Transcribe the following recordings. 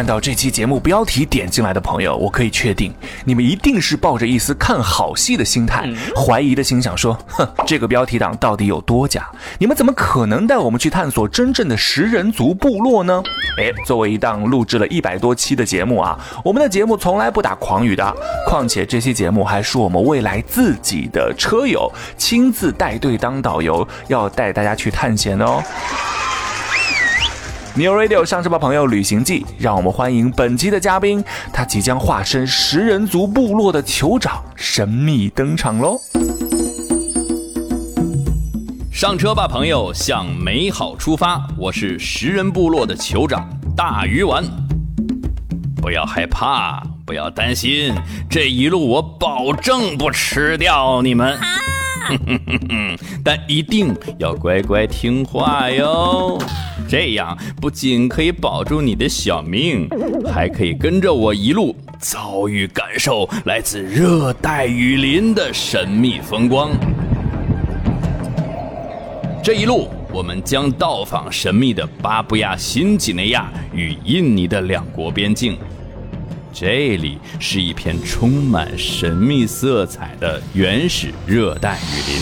看到这期节目标题点进来的朋友，我可以确定，你们一定是抱着一丝看好戏的心态，怀疑的心想说：“哼，这个标题党到底有多假？你们怎么可能带我们去探索真正的食人族部落呢？”哎，作为一档录制了一百多期的节目啊，我们的节目从来不打诳语的，况且这期节目还是我们未来自己的车友亲自带队当导游，要带大家去探险的哦。New Radio 上车吧，朋友！旅行记，让我们欢迎本期的嘉宾，他即将化身食人族部落的酋长，神秘登场喽！上车吧，朋友，向美好出发！我是食人部落的酋长大鱼丸，不要害怕，不要担心，这一路我保证不吃掉你们。但一定要乖乖听话哟，这样不仅可以保住你的小命，还可以跟着我一路遭遇感受来自热带雨林的神秘风光。这一路，我们将到访神秘的巴布亚新几内亚与印尼的两国边境。这里是一片充满神秘色彩的原始热带雨林，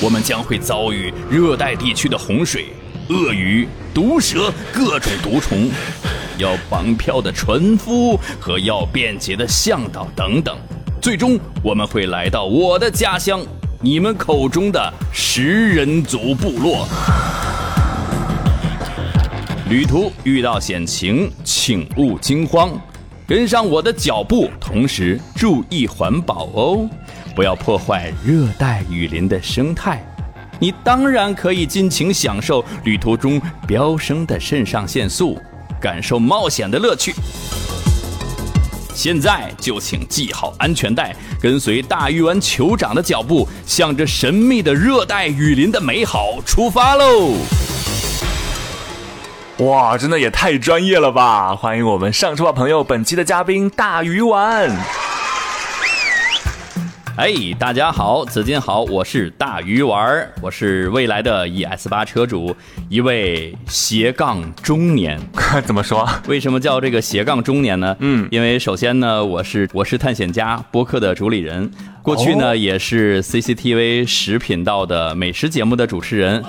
我们将会遭遇热带地区的洪水、鳄鱼、毒蛇、各种毒虫，要绑票的船夫和要便捷的向导等等。最终，我们会来到我的家乡，你们口中的食人族部落。旅途遇到险情，请勿惊慌。跟上我的脚步，同时注意环保哦，不要破坏热带雨林的生态。你当然可以尽情享受旅途中飙升的肾上腺素，感受冒险的乐趣。现在就请系好安全带，跟随大鱼丸酋长的脚步，向着神秘的热带雨林的美好出发喽！哇，真的也太专业了吧！欢迎我们上车吧，朋友，本期的嘉宾大鱼丸。哎，大家好，子金好，我是大鱼丸儿，我是未来的 ES 八车主，一位斜杠中年。怎么说？为什么叫这个斜杠中年呢？嗯因为首先呢，我是我是探险家播客的主理人，过去呢、哦也是 CCTV 十频道的美食节目的主持人。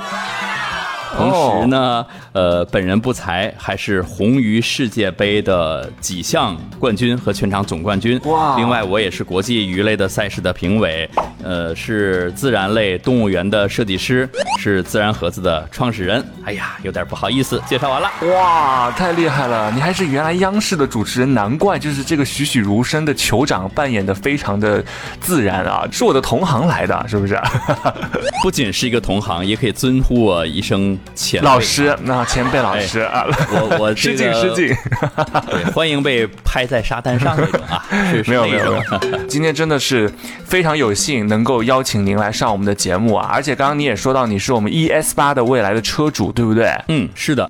同时呢，呃，本人不才，还是红鱼世界杯的几项冠军和全场总冠军。哇另外，我也是国际鱼类的赛事的评委，呃，是自然类动物园的设计师，是自然盒子的创始人。哎呀，有点不好意思，介绍完了。哇，太厉害了！你还是原来央视的主持人，难怪就是这个栩栩如生的酋长扮演的非常的自然啊，是我的同行来的，是不是？不仅是一个同行，也可以尊呼我一声老师，那前辈老师啊，我我失 敬失敬。对，欢迎被拍在沙滩上那种啊，没有没有没有，今天真的是非常有幸能够邀请您来上我们的节目啊！而且刚刚你也说到你是我们 ES 八的未来的车主，对不对？嗯，是的，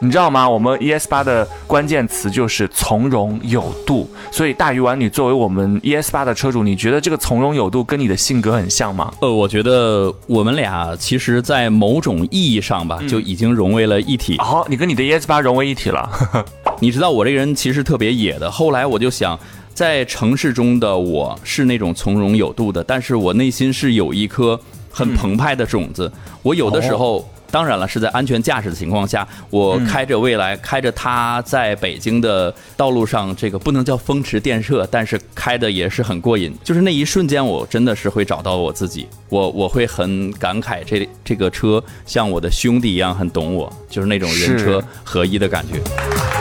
你知道吗？我们 ES 八的关键词就是从容有度。所以大鱼丸，你作为我们 ES 八的车主，你觉得这个从容有度跟你的性格很像吗？呃，我觉得我们俩其实，在某种意义上吧，就已经融为了一体。哦，你跟你的 ES 八融为一体了。你知道我这个人其实特别野的，后来我就想，在城市中的我是那种从容有度的，但是我内心是有一颗很澎湃的种子。我有的时候。当然了，是在安全驾驶的情况下，我开着蔚来，开着它在北京的道路上，这个不能叫风驰电掣，但是开的也是很过瘾。就是那一瞬间，我真的是会找到我自己，我我会很感慨这这个车像我的兄弟一样很懂我，就是那种人车合一的感觉。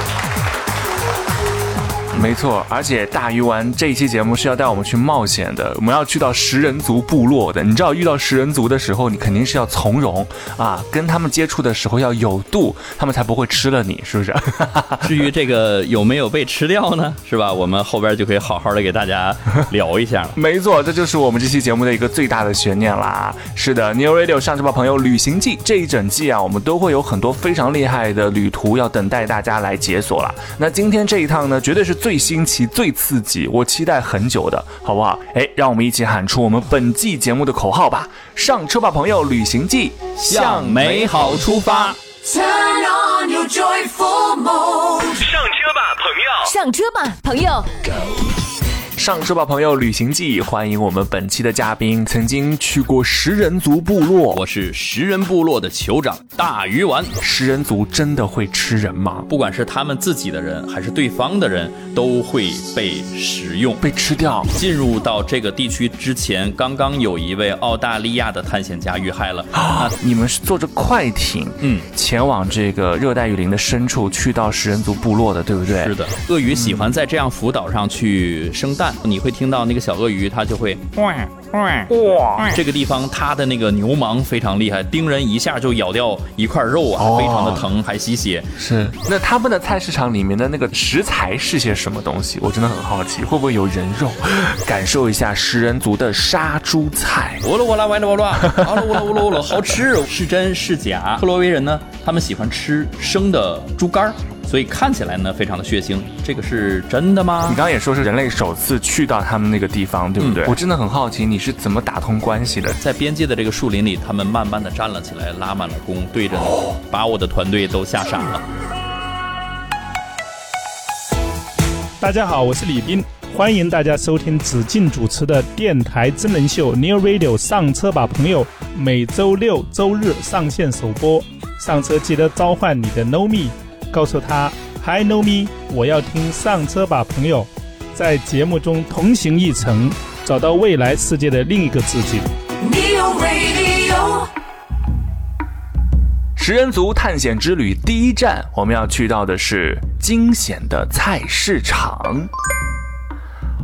没错，而且大鱼丸这一期节目是要带我们去冒险的，我们要去到食人族部落的。你知道遇到食人族的时候，你肯定是要从容啊，跟他们接触的时候要有度，他们才不会吃了你，是不是？至于这个有没有被吃掉呢？是吧？我们后边就可以好好的给大家聊一下了。没错，这就是我们这期节目的一个最大的悬念啦。是的，New Radio 上这帮朋友旅行记这一整季啊，我们都会有很多非常厉害的旅途要等待大家来解锁了。那今天这一趟呢，绝对是最新奇、最刺激，我期待很久的，好不好？哎，让我们一起喊出我们本季节目的口号吧！上车吧朋友旅行记，向美好出发。Turn on your joyful mode. 上车吧，朋友！上车吧朋友旅行记，欢迎我们本期的嘉宾，曾经去过食人族部落。我是食人部落的酋长大鱼丸。食人族真的会吃人吗？不管是他们自己的人，还是对方的人，都会被食用。被吃掉？进入到这个地区之前，刚刚有一位澳大利亚的探险家遇害了。啊，你们是坐着快艇，嗯，前往这个热带雨林的深处，去到食人族部落的，对不对？是的，鳄鱼喜欢在这样浮岛上去生蛋，你会听到那个小鳄鱼，它就会哇哇哇。这个地方它的那个牛虻非常厉害，叮人一下就咬掉一块肉啊，哦非常的疼，还吸血。是。那他们的菜市场里面的那个食材是些什么东西？我真的很好奇，会不会有人肉？感受一下食人族的杀猪菜。我了我了歪了我了，好了我了我了我了，好吃，是真是假？克罗维人呢，他们喜欢吃生的猪肝儿，所以看起来呢非常的血腥。这个是真的吗你？刚刚也说是人类首次去到他们那个地方，对不对？嗯我真的很好奇，你是怎么打通关系的？在边界的这个树林里，他们慢慢的站了起来，拉满了弓，对着你，把我的团队都吓傻了。大家好，我是李斌，欢迎大家收听子敬主持的电台真人秀《New Radio》上车吧，朋友，每周六周日上线首播。上车记得召唤你的 Know Me，告诉他 Hi Know Me，我要听上车吧，朋友，在节目中同行一程，找到未来世界的另一个自己。食人族探险之旅第一站，我们要去到的是惊险的菜市场。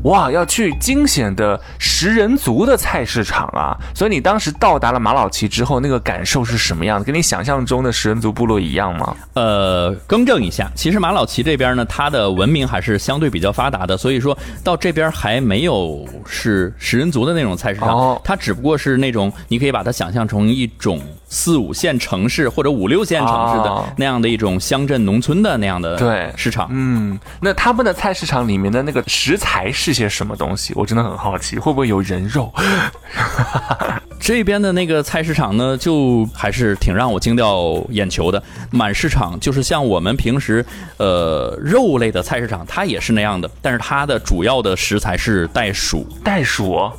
哇，要去惊险的食人族的菜市场啊！所以你当时到达了马老奇之后，那个感受是什么样的？跟你想象中的食人族部落一样吗？呃，更正一下，其实马老奇这边呢，它的文明还是相对比较发达的，所以说到这边还没有是食人族的那种菜市场，哦它只不过是那种你可以把它想象成一种四五线城市或者五六线城市的哦那样的一种乡镇农村的那样的对市场。嗯，那他们的菜市场里面的那个食材是些什么东西？我真的很好奇，会不会有人肉？这边的那个菜市场呢，就还是挺让我惊掉眼球的。满市场就是像我们平时呃肉类的菜市场，它也是那样的，但是它的主要的食材是袋鼠，袋鼠？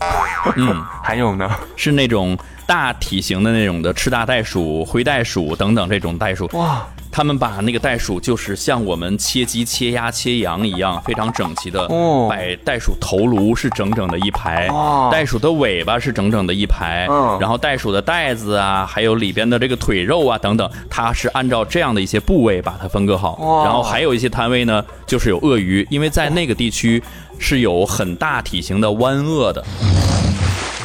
嗯，还有呢？是那种大体型的那种的赤大袋鼠、灰袋鼠等等这种袋鼠。哇，他们把那个袋鼠就是像我们切鸡、切鸭、切羊一样，非常整齐的哦。摆袋鼠头颅是整整的一排，哦袋鼠的尾巴是整整的一排，嗯。然后袋鼠的袋子啊，还有里边的这个腿肉啊等等，它是按照这样的一些部位把它分割好。然后还有一些摊位呢，就是有鳄鱼，因为在那个地区是有很大体型的湾鳄的。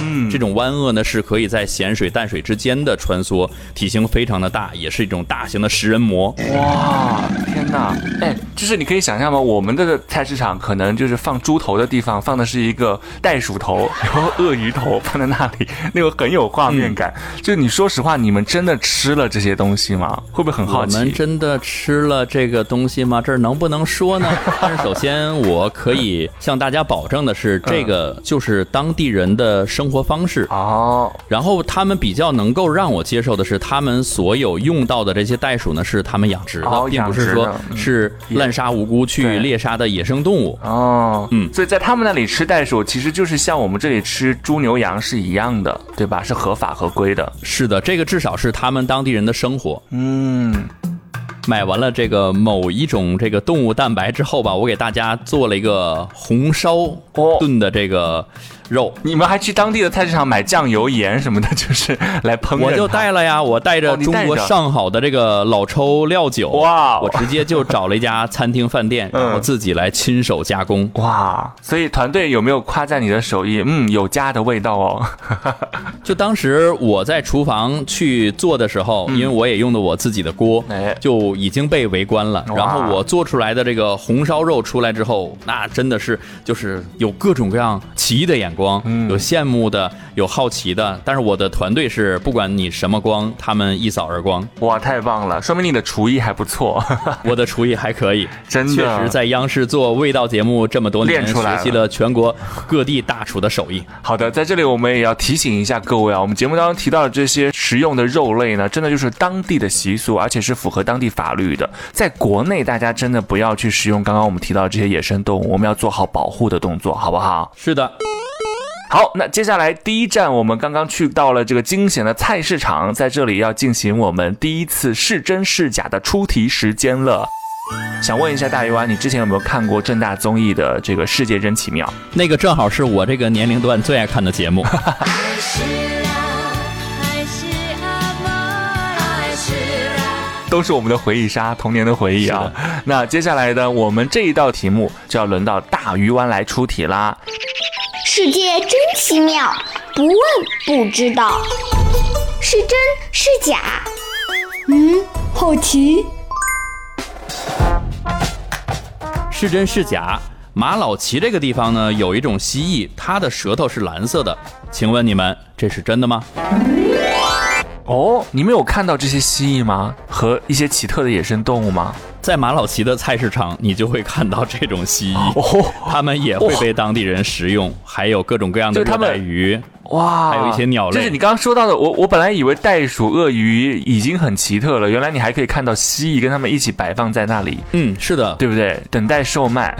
嗯，这种湾鳄呢是可以在咸水淡水之间的穿梭，体型非常的大，也是一种大型的食人魔。哇，天哪！哎，就是你可以想象吗？我们的菜市场可能就是放猪头的地方，放的是一个袋鼠头，然后鳄鱼头放在那里，那个很有画面感。就你说实话，你们真的吃了这些东西吗？会不会很好奇我们？真的吃了这个东西吗？这儿能不能说呢？但是首先，我可以向大家保证的是，这个就是当地人的生活方式。哦，然后他们比较能够让我接受的是，他们所有用到的这些袋鼠呢，是他们养殖的，哦并不是说是滥杀无辜去猎杀的野生动物。哦，嗯所以在他们那里吃袋鼠，其实就是像我们这里吃猪牛羊是一样的，对吧？是合法合规的。是的，这个至少是他们当地人的生活。嗯，买完了这个某一种这个动物蛋白之后吧，我给大家做了一个红烧炖的这个肉。你们还去当地的菜市场买酱油、盐什么的，就是来烹饪。我就带了呀，我带着中国上好的这个老抽料酒，哇哦我直接就找了一家餐厅饭店，嗯然后自己来亲手加工。哇，所以团队有没有夸赞你的手艺？嗯，有家的味道哦。就当时我在厨房去做的时候，因为我也用的我自己的锅，就已经被围观了。然后我做出来的这个红烧肉出来之后，那真的是就是有各种各样奇异的眼光，嗯有羡慕的，有好奇的。但是我的团队是不管你什么光，他们一扫而光。哇，太棒了，说明你的厨艺还不错。我的厨艺还可以，真的确实在央视做味道节目这么多年，练出来了学习了全国各地大厨的手艺。好的，在这里我们也要提醒一下各位啊，我们节目当中提到的这些食用的肉类呢，真的就是当地的习俗，而且是符合当地法律的。在国内，大家真的不要去食用刚刚我们提到的这些野生动物，我们要做好保护的动作，好不好？是的，好，那接下来第一站，我们刚刚去到了这个惊险的菜市场，在这里要进行我们第一次是真是假的出题时间了。想问一下大鱼丸，你之前有没有看过正大综艺的这个《世界真奇妙》？那个正好是我这个年龄段最爱看的节目。都是我们的回忆杀，童年的回忆啊。那接下来呢，我们这一道题目就要轮到大鱼湾来出题啦。世界真奇妙，不问不知道，是真是假？嗯，好奇。是真是假？马老奇这个地方呢，有一种蜥蜴，它的舌头是蓝色的。请问你们，这是真的吗？哦，你们有看到这些蜥蜴吗？和一些奇特的野生动物吗？在马老奇的菜市场，你就会看到这种蜥蜴，哦，它们也会被当地人食用，还有各种各样的热带鱼。哇，还有一些鸟类就是你刚刚说到的，我我本来以为袋鼠、鳄鱼已经很奇特了，原来你还可以看到蜥蜴跟它们一起摆放在那里。嗯，是的，对不对？等待售卖，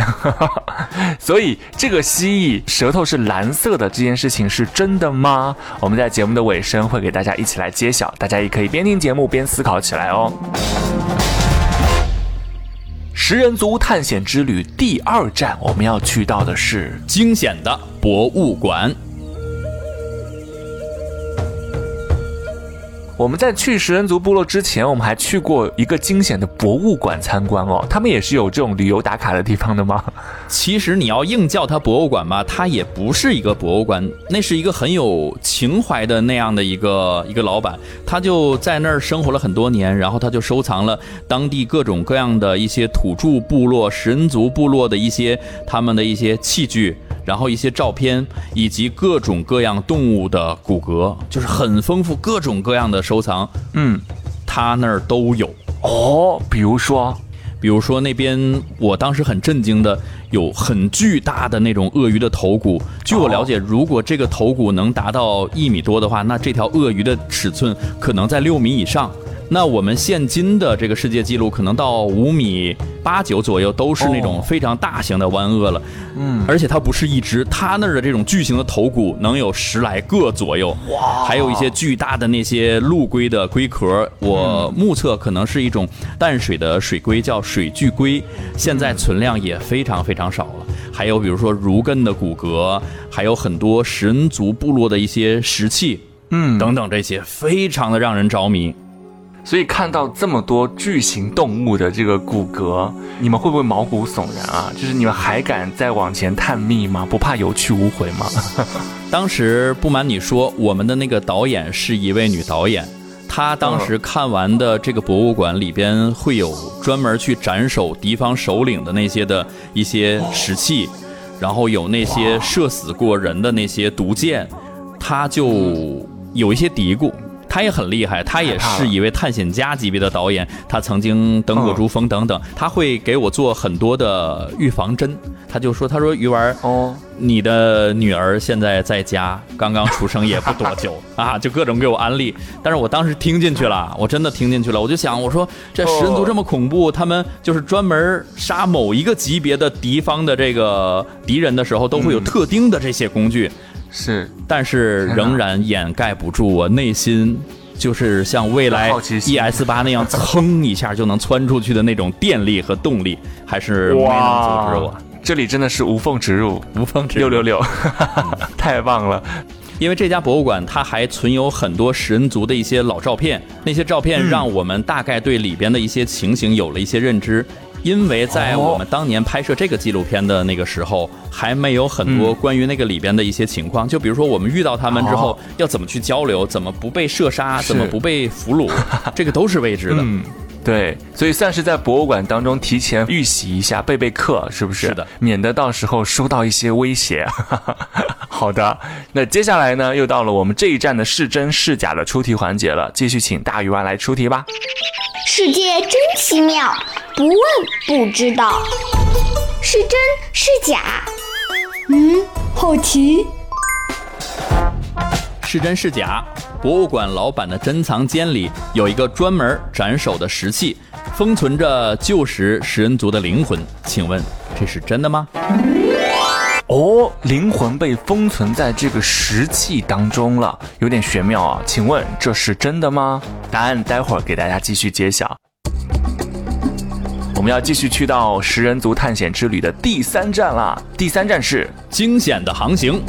所以这个蜥蜴舌头是蓝色的这件事情是真的吗？我们在节目的尾声会给大家一起来揭晓，大家也可以边听节目边思考起来哦。食人族探险之旅第二站，我们要去到的是惊险的博物馆。我们在去食人族部落之前，我们还去过一个惊险的博物馆参观哦。他们也是有这种旅游打卡的地方的吗？其实你要硬叫它博物馆吧，它也不是一个博物馆，那是一个很有情怀的那样的一个一个老板，他就在那儿生活了很多年，然后他就收藏了当地各种各样的一些土著部落、食人族部落的一些他们的一些器具。然后一些照片，以及各种各样动物的骨骼，就是很丰富，各种各样的收藏，嗯，他那儿都有。哦，比如说，比如说那边，我当时很震惊的，有很巨大的那种鳄鱼的头骨。据我了解，如果这个头骨能达到一米多的话，那这条鳄鱼的尺寸可能在六米以上。那我们现今的这个世界纪录可能到五米八九左右，都是那种哦非常大型的湾鳄了。嗯，而且它不是一只，它那儿的这种巨型的头骨能有十来个左右。哇！还有一些巨大的那些陆龟的龟壳，我目测可能是一种淡水的水龟，叫水巨龟，现在存量也非常非常少了。还有比如说如艮的骨骼，还有很多食人族部落的一些石器，嗯，等等这些，非常的让人着迷。所以看到这么多巨型动物的这个骨骼，你们会不会毛骨悚然啊？就是你们还敢再往前探秘吗？不怕有去无回吗？当时不瞒你说，我们的那个导演是一位女导演，她当时看完的这个博物馆里边会有专门去斩首敌方首领的那些的一些石器，然后有那些射死过人的那些毒箭，她就有一些嘀咕。他也很厉害，他也是一位探险家级别的导演，他曾经登过珠峰等等，他会给我做很多的预防针。他就说：“他说鱼丸，哦，你的女儿现在在家，刚刚出生也不多久 啊，就各种给我安利。但是我当时听进去了，我真的听进去了。我就想，我说这食人族这么恐怖，他们就是专门杀某一个级别的敌方的这个敌人的时候，都会有特定的这些工具，是但是仍然掩盖不住我内心就是像未来 ES 八那样噌一下就能窜出去的那种电力和动力，还是没能阻止我。这里真的是无缝植入，无缝植入六六六，太棒了！因为这家博物馆它还存有很多食人族的一些老照片，那些照片让我们大概对里边的一些情形有了一些认知。因为在我们当年拍摄这个纪录片的那个时候，还没有很多关于那个里边的一些情况。就比如说，我们遇到他们之后要怎么去交流，怎么不被射杀，怎么不被俘虏，这个都是未知的。嗯，对，所以算是在博物馆当中提前预习一下，备备课，是不是？是的，免得到时候收到一些威胁。好的，那接下来呢，又到了我们这一站的是真是假的出题环节了，继续请大鱼丸来出题吧。世界真奇妙，不问不知道，是真是假？嗯，好奇。是真是假？博物馆老板的珍藏间里有一个专门斩首的石器，封存着旧时食人族的灵魂。请问这是真的吗？哦，灵魂被封存在这个石器当中了，有点玄妙啊！请问这是真的吗？答案待会儿给大家继续揭晓。我们要继续去到食人族探险之旅的第三站啦！第三站是惊险的航行。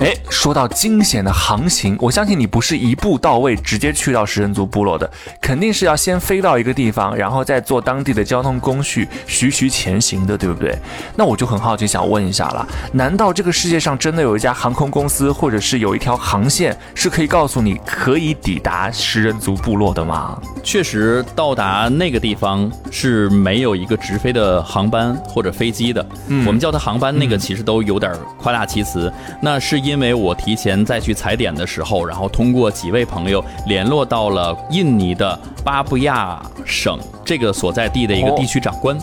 哎，说到惊险的航行，我相信你不是一步到位直接去到食人族部落的，肯定是要先飞到一个地方，然后再坐当地的交通工具徐徐前行的，对不对？那我就很好奇，想问一下了，难道这个世界上真的有一家航空公司，或者是有一条航线是可以告诉你可以抵达食人族部落的吗？确实，到达那个地方是没有一个直飞的航班或者飞机的。嗯，我们叫它航班，那个其实都有点夸大其词。那是因为我提前再去踩点的时候，然后通过几位朋友联络到了印尼的巴布亚省这个所在地的一个地区长官，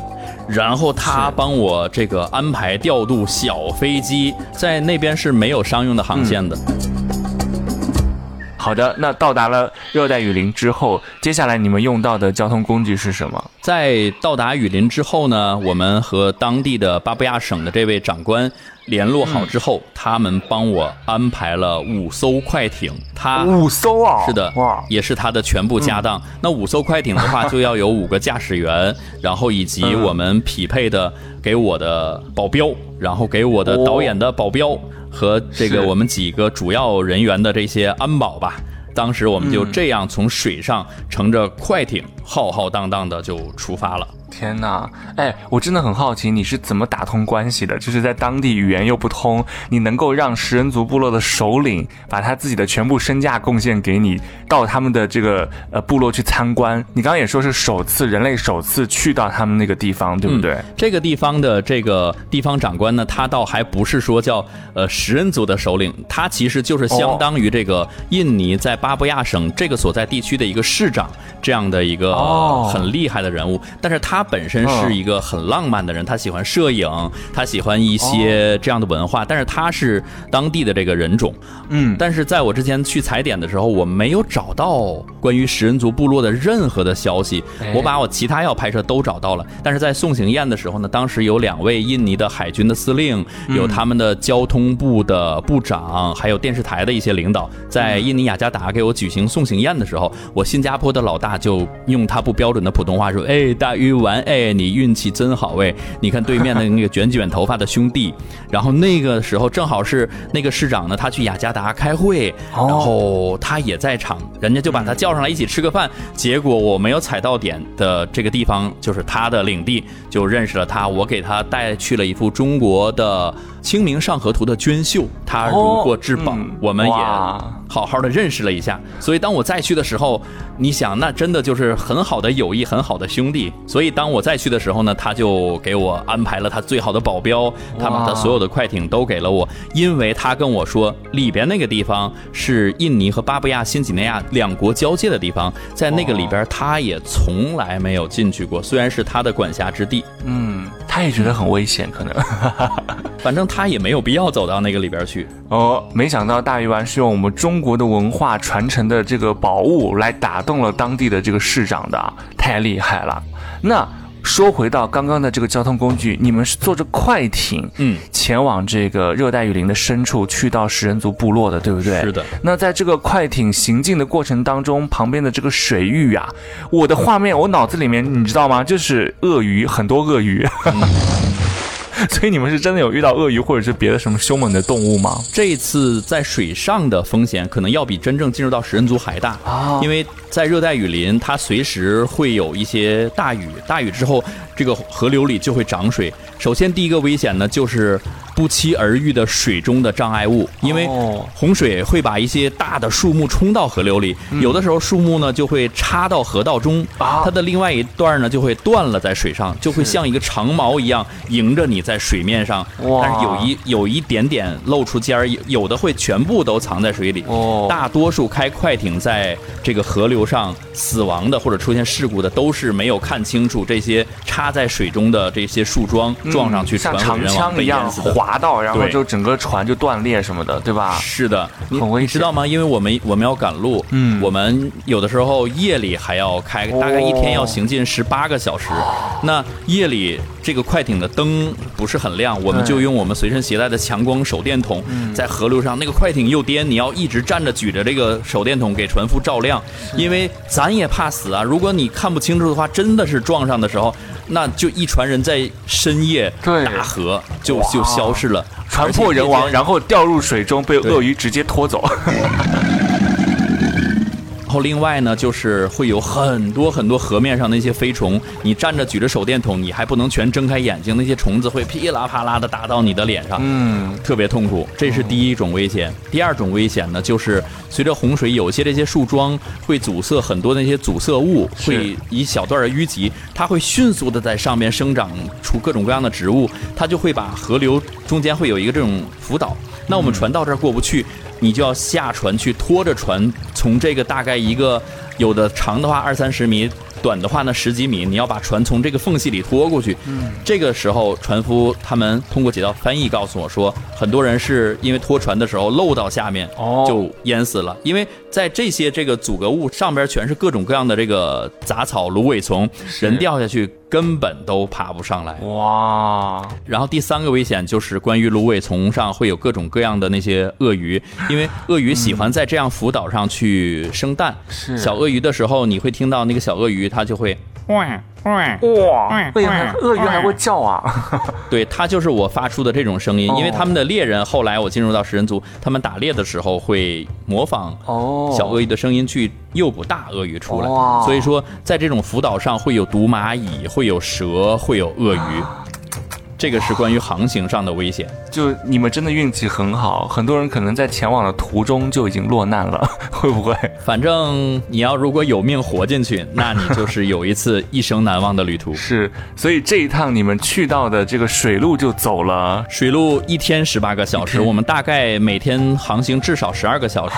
然后他帮我这个安排调度小飞机，在那边是没有商用的航线的。好的，那到达了热带雨林之后，接下来你们用到的交通工具是什么？在到达雨林之后呢，我们和当地的巴布亚省的这位长官联络好之后，他们帮我安排了五艘快艇。他五艘啊？是的，哇，也是他的全部家当。那五艘快艇的话，就要有五个驾驶员，然后以及我们匹配的给我的保镖，然后给我的导演的保镖。和这个我们几个主要人员的这些安保吧，当时我们就这样从水上乘着快艇浩浩荡荡的就出发了。天呐，哎，我真的很好奇你是怎么打通关系的？就是在当地语言又不通，你能够让食人族部落的首领把他自己的全部身价贡献给你，到他们的这个呃部落去参观。你刚刚也说是首次人类首次去到他们那个地方，对不对？这个地方的这个地方长官呢，他倒还不是说叫呃食人族的首领，他其实就是相当于这个印尼在巴布亚省这个所在地区的一个市长这样的一个很厉害的人物，但是他。他本身是一个很浪漫的人，他喜欢摄影，他喜欢一些这样的文化，但是他是当地的这个人种，嗯，但是在我之前去踩点的时候，我没有找到关于食人族部落的任何的消息。我把我其他要拍摄都找到了，但是在送行宴的时候呢，当时有两位印尼的海军的司令，有他们的交通部的部长，还有电视台的一些领导，在印尼雅加达给我举行送行宴的时候，我新加坡的老大就用他不标准的普通话说：“哎，大鱼。”完哎，你运气真好哎！你看对面的那个卷卷头发的兄弟，然后那个时候正好是那个市长呢，他去雅加达开会，然后他也在场，人家就把他叫上来一起吃个饭。结果我没有踩到点的这个地方，就是他的领地，就认识了他。我给他带去了一幅中国的。《清明上河图》的娟秀，他如获至宝，我们也好好的认识了一下。所以当我再去的时候，你想，那真的就是很好的友谊，很好的兄弟。所以当我再去的时候呢，他就给我安排了他最好的保镖，他把他所有的快艇都给了我，因为他跟我说，里边那个地方是印尼和巴布亚新几内亚两国交界的地方，在那个里边他也从来没有进去过，虽然是他的管辖之地。嗯，他也觉得很危险，可能，反正他。也没有必要走到那个里边去哦。没想到大鱼丸是用我们中国的文化传承的这个宝物来打动了当地的这个市长的，太厉害了。那。说回到刚刚的这个交通工具，你们是坐着快艇，嗯，前往这个热带雨林的深处，去到食人族部落的，对不对？是的。那在这个快艇行进的过程当中，旁边的这个水域啊，我的画面，我脑子里面你知道吗？就是鳄鱼，很多鳄鱼。所以你们是真的有遇到鳄鱼或者是别的什么凶猛的动物吗？这一次在水上的风险可能要比真正进入到食人族还大啊，因为在热带雨林，它随时会有一些大雨，大雨之后，这个河流里就会涨水。首先，第一个危险呢，就是不期而遇的水中的障碍物，因为洪水会把一些大的树木冲到河流里，有的时候树木呢就会插到河道中，它的另外一段呢就会断了在水上，就会像一个长矛一样迎着你在水面上，但是有一有一点点露出尖儿，有的会全部都藏在水里。大多数开快艇在这个河流上死亡的或者出现事故的，都是没有看清楚这些插在水中的这些树桩。撞上去，像长枪一样滑到，然后就整个船就断裂什么的，对吧？是的，很危险，知道吗？因为我们我们要赶路，嗯，我们有的时候夜里还要开，大概一天要行进十八个小时。那夜里这个快艇的灯不是很亮，我们就用我们随身携带的强光手电筒，在河流上，那个快艇又颠，你要一直站着举着这个手电筒给船夫照亮，因为咱也怕死啊。如果你看不清楚的话，真的是撞上的时候。那就一船人在深夜大河就就消失了，船破人亡，然后掉入水中，被鳄鱼直接拖走。然后另外呢，就是会有很多很多河面上那些飞虫，你站着举着手电筒，你还不能全睁开眼睛，那些虫子会噼里啪啦的打到你的脸上，嗯，特别痛苦。这是第一种危险。第二种危险呢，就是随着洪水，有些这些树桩会阻塞很多那些阻塞物，会一小段的淤积，它会迅速的在上面生长出各种各样的植物，它就会把河流中间会有一个这种浮岛。那我们船到这儿过不去。你就要下船去拖着船，从这个大概一个有的长的话二三十米，短的话呢十几米，你要把船从这个缝隙里拖过去。嗯，这个时候船夫他们通过几道翻译告诉我说，很多人是因为拖船的时候漏到下面，哦，就淹死了。因为在这些这个阻隔物上边全是各种各样的这个杂草、芦苇丛，人掉下去。根本都爬不上来哇！然后第三个危险就是关于芦苇丛上会有各种各样的那些鳄鱼，因为鳄鱼喜欢在这样浮岛上去生蛋。是小鳄鱼的时候，你会听到那个小鳄鱼，它就会。哇哇哇！鳄鱼还会叫啊！对，它就是我发出的这种声音，因为他们的猎人后来我进入到食人族，他们打猎的时候会模仿哦小鳄鱼的声音去诱捕大鳄鱼出来，所以说在这种浮岛上会有毒蚂蚁，会有蛇，会有鳄鱼。这个是关于航行上的危险，就你们真的运气很好，很多人可能在前往的途中就已经落难了，会不会？反正你要如果有命活进去，那你就是有一次一生难忘的旅途。是，所以这一趟你们去到的这个水路就走了，水路一天十八个小时，我们大概每天航行至少十二个小时，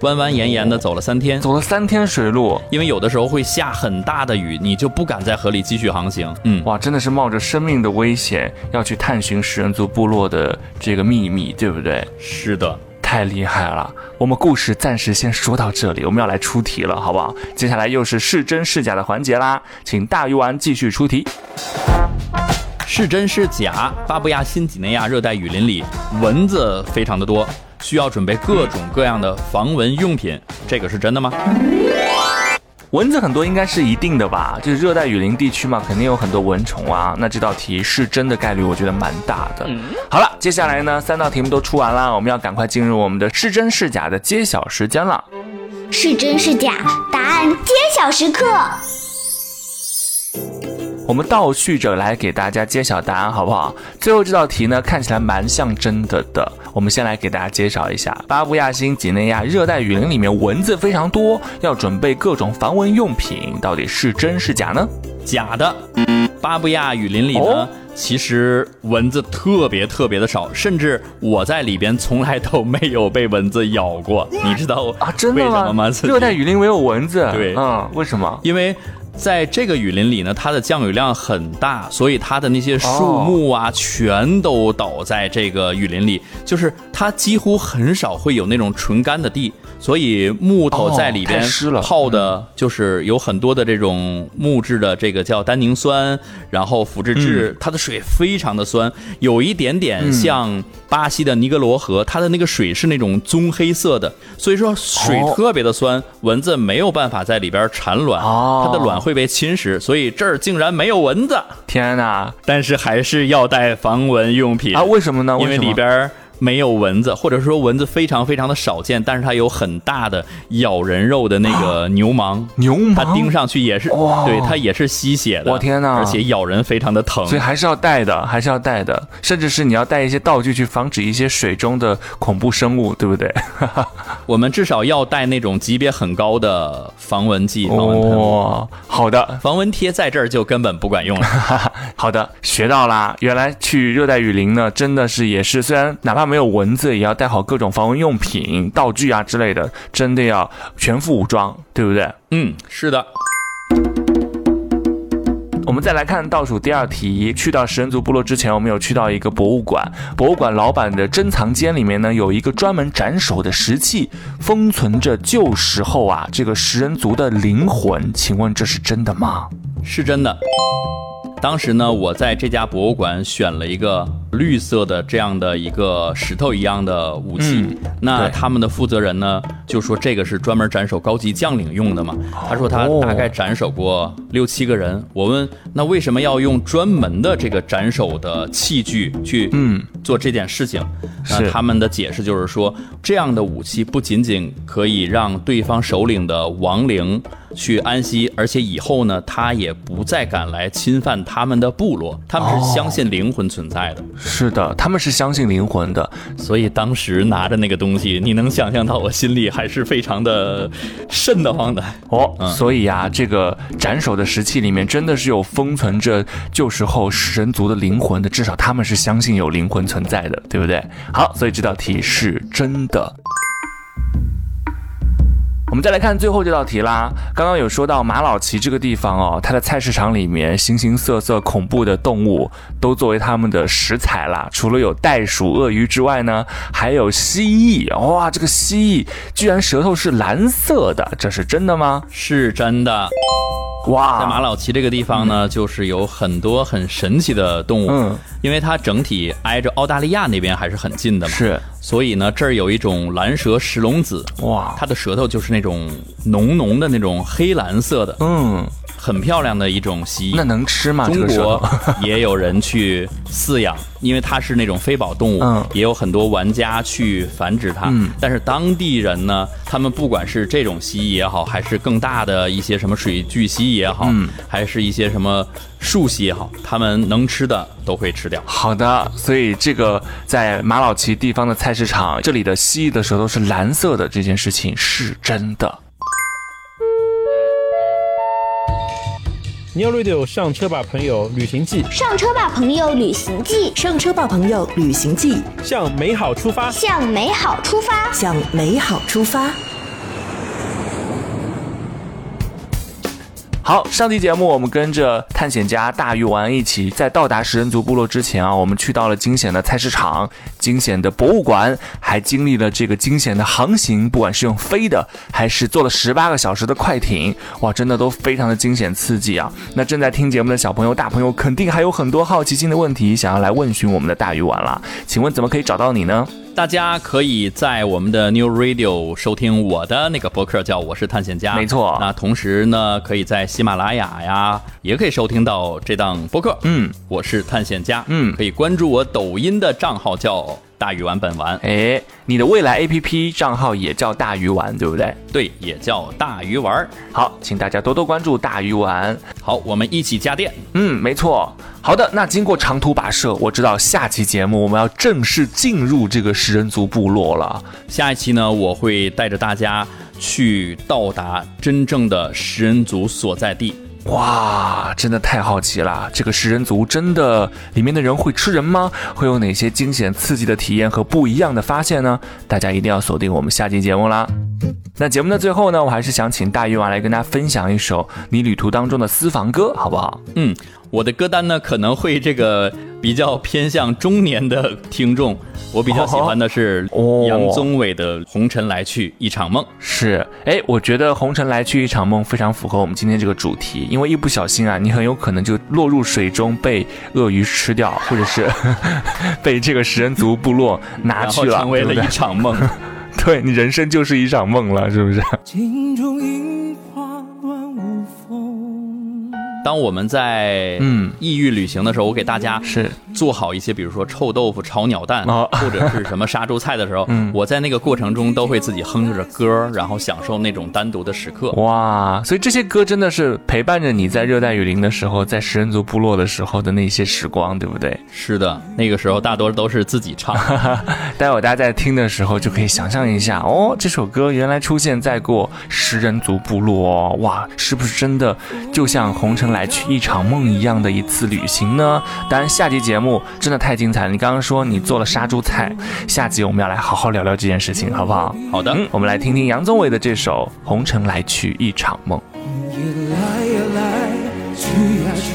弯弯延延的走了三天，走了三天水路，因为有的时候会下很大的雨，你就不敢在河里继续航行。嗯，哇，真的是冒着生命的危险。要去探寻食人族部落的这个秘密，对不对？是的，太厉害了。我们故事暂时先说到这里，我们要来出题了，好不好？接下来又是是真是假的环节啦，请大鱼丸继续出题。是真是假？巴布亚新几内亚热带雨林里蚊子非常的多，需要准备各种各样的防蚊用品，这个是真的吗？蚊子很多应该是一定的吧，就是热带雨林地区嘛，肯定有很多蚊虫啊。那这道题是真的概率，我觉得蛮大的。好了，接下来呢，三道题目都出完了，我们要赶快进入我们的是真是假的揭晓时间了。是真是假？答案揭晓时刻。我们倒叙着来给大家揭晓答案，好不好？最后这道题呢，看起来蛮像真的的。我们先来给大家介绍一下，巴布亚新几内亚热带雨林里面蚊子非常多，要准备各种防蚊用品，到底是真是假呢？假的。巴布亚雨林里呢，其实蚊子特别特别的少，甚至我在里边从来都没有被蚊子咬过。你知道啊？真的吗？吗？热带雨林没有蚊子？对，嗯，为什么？因为。在这个雨林里呢，它的降雨量很大，所以它的那些树木啊，全都倒在这个雨林里，就是它几乎很少会有那种纯干的地。所以木头在里边泡的，就是有很多的这种木质的这个叫单宁酸，然后腐殖质，它的水非常的酸，有一点点像巴西的尼格罗河，它的那个水是那种棕黑色的，所以说水特别的酸，蚊子没有办法在里边产卵，它的卵会被侵蚀，所以这儿竟然没有蚊子！天哪！但是还是要带防蚊用品啊？为什么呢？因为里边。没有蚊子，或者说蚊子非常非常的少见，但是它有很大的咬人肉的那个牛虻，牛虻，它盯上去也是，对，它也是吸血的。我天哪！而且咬人非常的疼，所以还是要带的，还是要带的，甚至是你要带一些道具去防止一些水中的恐怖生物，对不对？我们至少要带那种级别很高的防蚊剂、防蚊喷雾。好的，防蚊贴在这儿就根本不管用了。好的，学到啦，原来去热带雨林呢，真的是也是，虽然哪怕。没有蚊子，也要带好各种防蚊用品、道具啊之类的，真的要全副武装，对不对？嗯，是的。我们再来看倒数第二题，去到食人族部落之前，我们有去到一个博物馆，博物馆老板的珍藏间里面呢，有一个专门斩首的石器，封存着旧时候啊这个食人族的灵魂，请问这是真的吗？是真的。当时呢，我在这家博物馆选了一个绿色的这样的一个石头一样的武器。那他们的负责人呢，就说这个是专门斩首高级将领用的嘛。他说他大概斩首过六七个人。我问那为什么要用专门的这个斩首的器具去做这件事情？那他们的解释就是说，这样的武器不仅仅可以让对方首领的亡灵。去安息，而且以后呢，他也不再敢来侵犯他们的部落。他们是相信灵魂存在的。是的，他们是相信灵魂的。所以当时拿着那个东西，你能想象到我心里还是非常的瘆得慌的哦。所以呀，这个斩首的石器里面真的是有封存着旧时候神族的灵魂的，至少他们是相信有灵魂存在的，对不对？好，所以这道题是真的。我们再来看最后这道题啦。刚刚有说到马老奇这个地方哦，它的菜市场里面形形色色恐怖的动物都作为他们的食材啦。除了有袋鼠、鳄鱼之外呢，还有蜥蜴。哇，这个蜥蜴居然舌头是蓝色的，这是真的吗？是真的。哇，在马老奇这个地方呢，就是有很多很神奇的动物。嗯，因为它整体挨着澳大利亚那边还是很近的嘛。是。所以呢，这儿有一种蓝舌石龙子，哇，它的舌头就是那种浓浓的那种黑蓝色的，嗯，很漂亮的一种蜥蜴。那能吃吗？中国 也有人去饲养，因为它是那种非宝动物，嗯，也有很多玩家去繁殖它。嗯，但是当地人呢，他们不管是这种蜥蜴也好，还是更大的一些什么水巨蜥也好，嗯，还是一些什么。树蜥也好，他们能吃的都会吃掉。好的，所以这个在马老奇地方的菜市场，这里的蜥蜴的舌头是蓝色的，这件事情是真的。New Radio 上车吧，朋友，旅行记。上车吧，朋友，旅行记。上车吧，朋友，旅行记。向美好出发，向美好出发，向美好出发。好，上期节目我们跟着探险家大鱼丸一起，在到达食人族部落之前啊，我们去到了惊险的菜市场、惊险的博物馆，还经历了这个惊险的航行，不管是用飞的，还是坐了十八个小时的快艇，哇，真的都非常的惊险刺激啊！那正在听节目的小朋友、大朋友，肯定还有很多好奇心的问题想要来问询我们的大鱼丸了，请问怎么可以找到你呢？大家可以在我们的 New Radio 收听我的那个博客，叫我是探险家。没错，那同时呢，可以在喜马拉雅呀，也可以收听到这档博客。嗯，我是探险家。嗯，可以关注我抖音的账号，叫。大鱼丸本丸，哎，你的未来 A P P 账号也叫大鱼丸，对不对？对，也叫大鱼丸。好，请大家多多关注大鱼丸。好，我们一起加电。嗯，没错。好的，那经过长途跋涉，我知道下期节目我们要正式进入这个食人族部落了。下一期呢，我会带着大家去到达真正的食人族所在地。哇，真的太好奇了！这个食人族真的里面的人会吃人吗？会有哪些惊险刺激的体验和不一样的发现呢？大家一定要锁定我们下期节目啦！那节目的最后呢，我还是想请大鱼丸来跟大家分享一首你旅途当中的私房歌，好不好？嗯，我的歌单呢可能会这个比较偏向中年的听众。我比较喜欢的是杨宗纬的《红尘来去一场梦》。是，哎，我觉得《红尘来去一场梦》非常符合我们今天这个主题，因为一不小心啊，你很有可能就落入水中被鳄鱼吃掉，或者是 被这个食人族部落拿去了，成为了一场梦。对你人生就是一场梦了，是不是？当我们在嗯异域旅行的时候，我给大家是做好一些，比如说臭豆腐炒鸟蛋，或者是什么杀猪菜的时候，我在那个过程中都会自己哼着歌，然后享受那种单独的时刻。哇，所以这些歌真的是陪伴着你在热带雨林的时候，在食人族部落的时候的那些时光，对不对？是的，那个时候大多都是自己唱。待会大家在听的时候就可以想象一下，哦，这首歌原来出现在过食人族部落，哇，是不是真的就像红尘？来去一场梦一样的一次旅行呢？当然，下集节目真的太精彩了。你刚刚说你做了杀猪菜，下集我们要来好好聊聊这件事情，好不好？好的，我们来听听杨宗纬的这首《红尘来去一场梦》。来呀来，去呀去，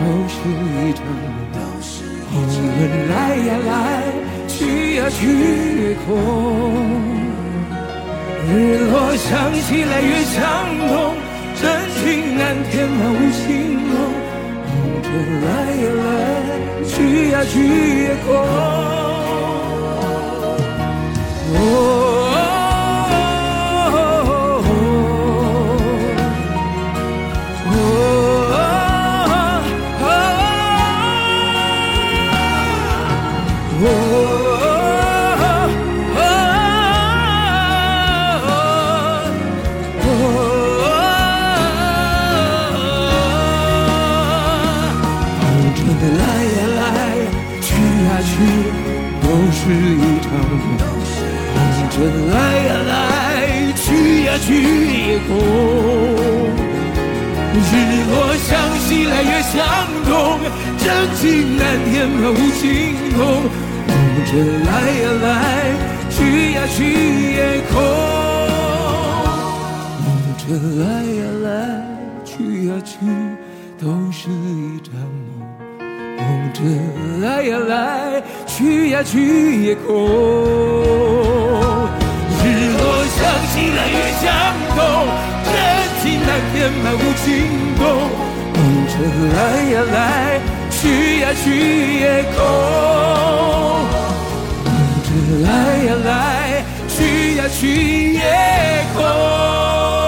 都是一场梦。红尘来呀来，去呀去空。日落想起来越想痛。真情难填满无情梦，梦着来呀来，去呀去也空。哦。去呀去也空。日落向西来月向东，真情难填满无情梦。红尘来呀来，去呀去也空。红尘来呀来，去呀去，都是一场梦。红尘来呀来。去呀去也空，落向西来越向东，真情难填满无情洞。红尘来呀来，去呀去也空。红尘来呀来，去呀去也空。